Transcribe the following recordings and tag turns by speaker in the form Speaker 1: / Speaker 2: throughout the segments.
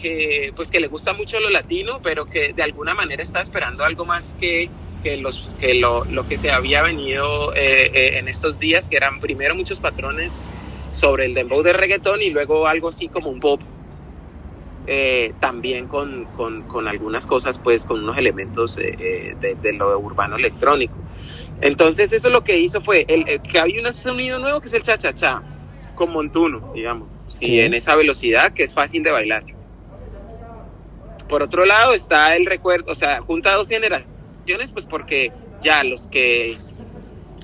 Speaker 1: que, pues que le gusta mucho lo latino, pero que de alguna manera está esperando algo más que, que, los, que lo, lo que se había venido eh, eh, en estos días, que eran primero muchos patrones sobre el dembow de reggaetón y luego algo así como un pop eh, también con, con, con, algunas cosas, pues con unos elementos de, de, lo urbano electrónico. Entonces eso lo que hizo fue el, que había un sonido nuevo que es el cha-cha-cha, con montuno, digamos, y en esa velocidad que es fácil de bailar. Por otro lado está el recuerdo, o sea, junta dos generaciones, pues porque ya los que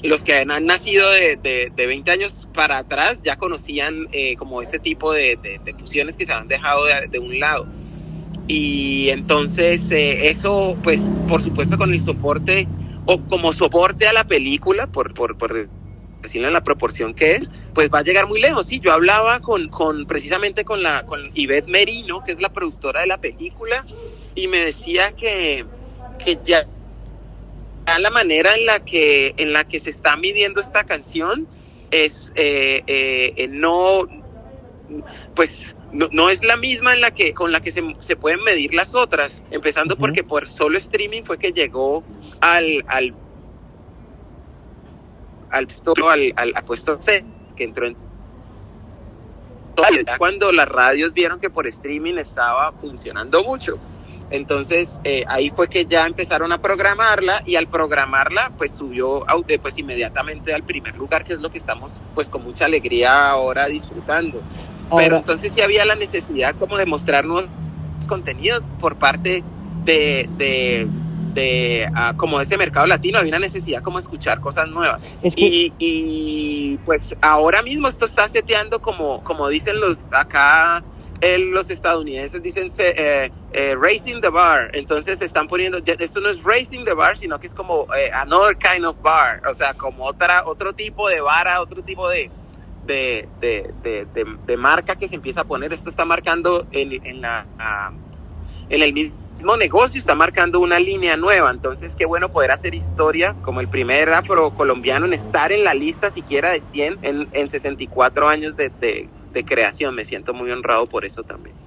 Speaker 1: los que han nacido de, de, de 20 años para atrás ya conocían eh, como ese tipo de, de, fusiones que se han dejado de, un lado. Y entonces eh, eso, pues por supuesto con el soporte o como soporte a la película, por, por, por decirlo en la proporción que es, pues va a llegar muy lejos. Sí, yo hablaba con, con precisamente con la con Yvette Merino, que es la productora de la película, y me decía que, que ya la manera en la que en la que se está midiendo esta canción es eh, eh, no pues no, es la misma en la que con la que se, se pueden medir las otras empezando porque por solo streaming fue que llegó al al al, al, al, puesto C que entró en cuando las radios vieron que por streaming estaba funcionando mucho entonces eh, ahí fue que ya empezaron a programarla y al programarla pues subió pues inmediatamente al primer lugar que es lo que estamos pues con mucha alegría ahora disfrutando. Pero entonces sí había la necesidad como de mostrar nuevos contenidos por parte de, de, de uh, como ese mercado latino, había una necesidad como escuchar cosas nuevas. y, y pues ahora mismo esto está seteando como, como dicen los acá el, los estadounidenses dicen eh, eh, racing the bar, entonces están poniendo, esto no es racing the bar, sino que es como eh, another kind of bar, o sea, como otra, otro tipo de vara, otro tipo de, de, de, de, de marca que se empieza a poner, esto está marcando en, en, la, en el mismo negocio, está marcando una línea nueva, entonces qué bueno poder hacer historia como el primer afrocolombiano en estar en la lista siquiera de 100 en, en 64 años de, de de creación. Me siento muy honrado por eso también.